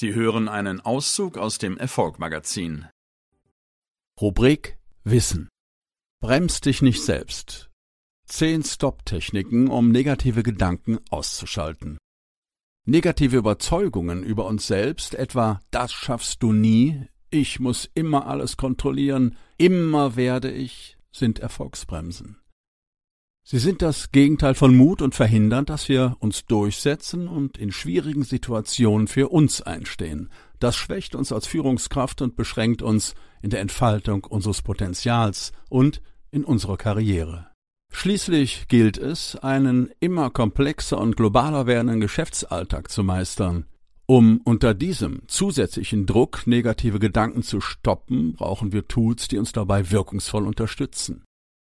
Sie hören einen Auszug aus dem Erfolgmagazin. Rubrik Wissen. Bremst dich nicht selbst. Zehn Stop-Techniken, um negative Gedanken auszuschalten. Negative Überzeugungen über uns selbst, etwa das schaffst du nie, ich muss immer alles kontrollieren, immer werde ich, sind Erfolgsbremsen. Sie sind das Gegenteil von Mut und verhindern, dass wir uns durchsetzen und in schwierigen Situationen für uns einstehen. Das schwächt uns als Führungskraft und beschränkt uns in der Entfaltung unseres Potenzials und in unserer Karriere. Schließlich gilt es, einen immer komplexer und globaler werdenden Geschäftsalltag zu meistern. Um unter diesem zusätzlichen Druck negative Gedanken zu stoppen, brauchen wir Tools, die uns dabei wirkungsvoll unterstützen.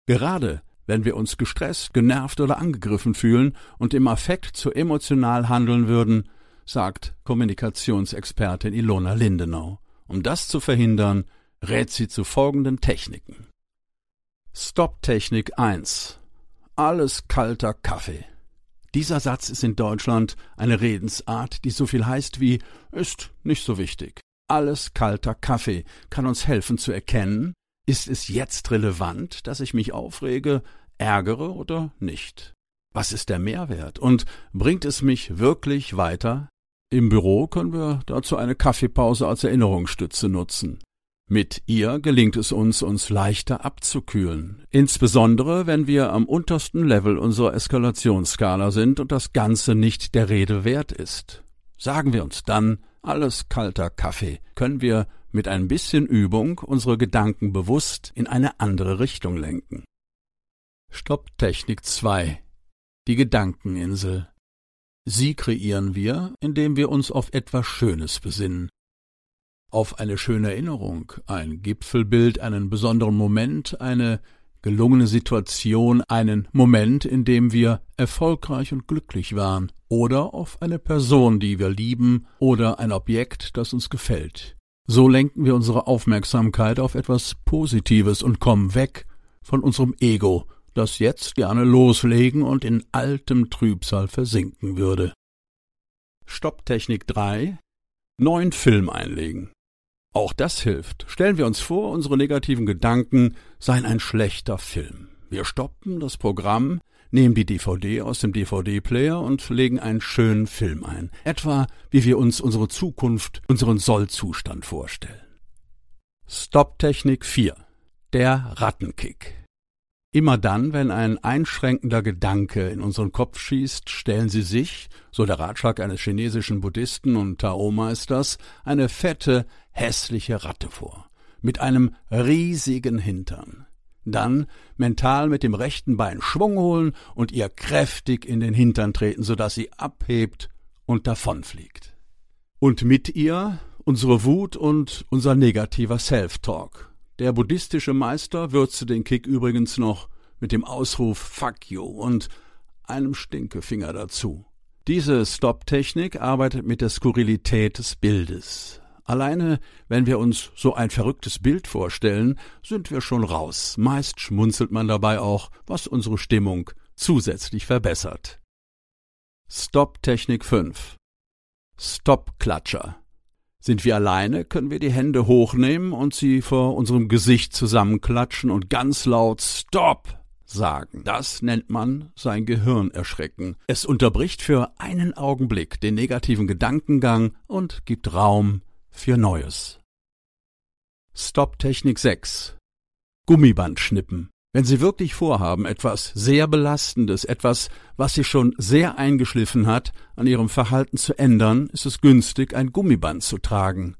Gerade wenn wir uns gestresst, genervt oder angegriffen fühlen und im Affekt zu emotional handeln würden, sagt Kommunikationsexpertin Ilona Lindenau. Um das zu verhindern, rät sie zu folgenden Techniken. Stop-Technik 1. Alles kalter Kaffee. Dieser Satz ist in Deutschland eine Redensart, die so viel heißt wie ist nicht so wichtig. Alles kalter Kaffee kann uns helfen zu erkennen, ist es jetzt relevant, dass ich mich aufrege, ärgere oder nicht? Was ist der Mehrwert und bringt es mich wirklich weiter? Im Büro können wir dazu eine Kaffeepause als Erinnerungsstütze nutzen. Mit ihr gelingt es uns, uns leichter abzukühlen, insbesondere wenn wir am untersten Level unserer Eskalationsskala sind und das Ganze nicht der Rede wert ist. Sagen wir uns dann, alles kalter Kaffee, können wir mit ein bisschen Übung unsere Gedanken bewusst in eine andere Richtung lenken. Stopptechnik 2 Die Gedankeninsel. Sie kreieren wir, indem wir uns auf etwas Schönes besinnen, auf eine schöne Erinnerung, ein Gipfelbild, einen besonderen Moment, eine gelungene Situation, einen Moment, in dem wir erfolgreich und glücklich waren, oder auf eine Person, die wir lieben, oder ein Objekt, das uns gefällt. So lenken wir unsere Aufmerksamkeit auf etwas Positives und kommen weg von unserem Ego, das jetzt gerne loslegen und in altem Trübsal versinken würde. Stopptechnik 3 Neuen Film einlegen. Auch das hilft. Stellen wir uns vor, unsere negativen Gedanken seien ein schlechter Film. Wir stoppen das Programm, nehmen die DVD aus dem DVD-Player und legen einen schönen Film ein. Etwa, wie wir uns unsere Zukunft, unseren Sollzustand vorstellen. Stopptechnik 4. Der Rattenkick. Immer dann, wenn ein einschränkender Gedanke in unseren Kopf schießt, stellen Sie sich, so der Ratschlag eines chinesischen Buddhisten und Tao-Meisters, eine fette, hässliche Ratte vor, mit einem riesigen Hintern. Dann mental mit dem rechten Bein Schwung holen und ihr kräftig in den Hintern treten, so dass sie abhebt und davonfliegt. Und mit ihr unsere Wut und unser negativer Self-Talk, der buddhistische Meister würzte den Kick übrigens noch mit dem Ausruf Fuck you und einem Stinkefinger dazu. Diese Stop-Technik arbeitet mit der Skurrilität des Bildes. Alleine, wenn wir uns so ein verrücktes Bild vorstellen, sind wir schon raus. Meist schmunzelt man dabei auch, was unsere Stimmung zusätzlich verbessert. Stop-Technik 5 Stop-Klatscher sind wir alleine, können wir die Hände hochnehmen und sie vor unserem Gesicht zusammenklatschen und ganz laut Stop sagen. Das nennt man sein Gehirn erschrecken. Es unterbricht für einen Augenblick den negativen Gedankengang und gibt Raum für Neues. Stop-Technik 6 Gummiband schnippen. Wenn Sie wirklich vorhaben, etwas sehr Belastendes, etwas, was Sie schon sehr eingeschliffen hat, an Ihrem Verhalten zu ändern, ist es günstig, ein Gummiband zu tragen.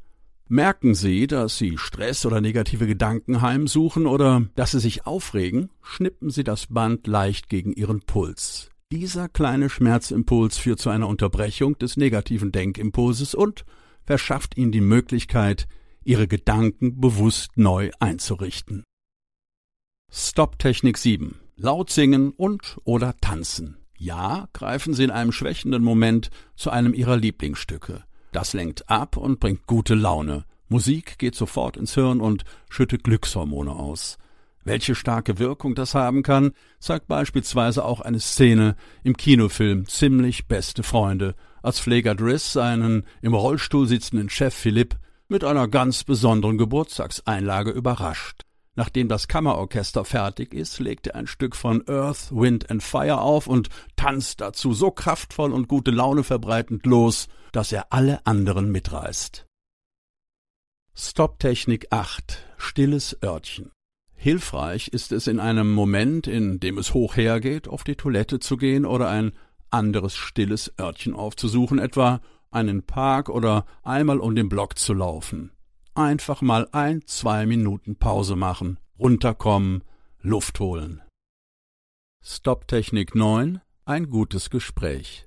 Merken Sie, dass Sie Stress oder negative Gedanken heimsuchen oder dass Sie sich aufregen, schnippen Sie das Band leicht gegen Ihren Puls. Dieser kleine Schmerzimpuls führt zu einer Unterbrechung des negativen Denkimpulses und verschafft Ihnen die Möglichkeit, Ihre Gedanken bewusst neu einzurichten. Stop-Technik 7. Laut singen und oder tanzen. Ja, greifen Sie in einem schwächenden Moment zu einem Ihrer Lieblingsstücke. Das lenkt ab und bringt gute Laune. Musik geht sofort ins Hirn und schüttet Glückshormone aus. Welche starke Wirkung das haben kann, zeigt beispielsweise auch eine Szene im Kinofilm Ziemlich beste Freunde als Pfleger Driss seinen im Rollstuhl sitzenden Chef Philipp mit einer ganz besonderen Geburtstagseinlage überrascht. Nachdem das Kammerorchester fertig ist, legt er ein Stück von Earth, Wind and Fire auf und tanzt dazu so kraftvoll und gute Laune verbreitend los, dass er alle anderen mitreißt. Stopptechnik 8 Stilles Örtchen. Hilfreich ist es in einem Moment, in dem es hoch hergeht, auf die Toilette zu gehen oder ein anderes stilles Örtchen aufzusuchen, etwa einen Park oder einmal um den Block zu laufen einfach mal ein, zwei Minuten Pause machen, runterkommen, Luft holen. Stopptechnik 9 Ein gutes Gespräch.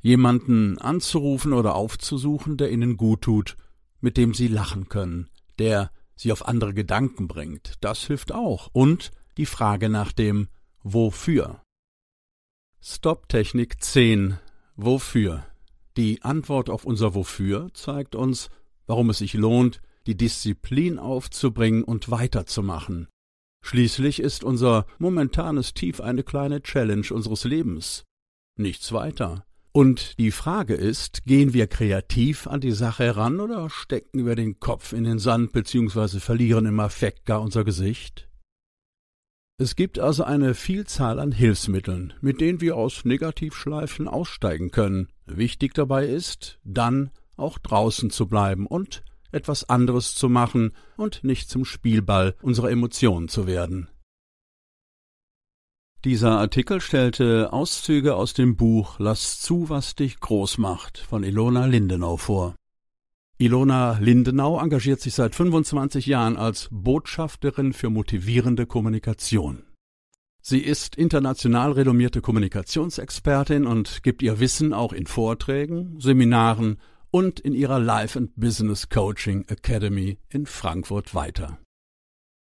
Jemanden anzurufen oder aufzusuchen, der Ihnen gut tut, mit dem Sie lachen können, der Sie auf andere Gedanken bringt, das hilft auch. Und die Frage nach dem Wofür. Stopptechnik 10 Wofür? Die Antwort auf unser Wofür zeigt uns, warum es sich lohnt, die Disziplin aufzubringen und weiterzumachen. Schließlich ist unser momentanes Tief eine kleine Challenge unseres Lebens. Nichts weiter. Und die Frage ist, gehen wir kreativ an die Sache heran oder stecken wir den Kopf in den Sand bzw. verlieren im Affekt gar unser Gesicht? Es gibt also eine Vielzahl an Hilfsmitteln, mit denen wir aus Negativschleifen aussteigen können. Wichtig dabei ist, dann auch draußen zu bleiben und etwas anderes zu machen und nicht zum Spielball unserer Emotionen zu werden. Dieser Artikel stellte Auszüge aus dem Buch Lass zu, was dich groß macht von Ilona Lindenau vor. Ilona Lindenau engagiert sich seit 25 Jahren als Botschafterin für motivierende Kommunikation. Sie ist international renommierte Kommunikationsexpertin und gibt ihr Wissen auch in Vorträgen, Seminaren und in ihrer Life and Business Coaching Academy in Frankfurt weiter.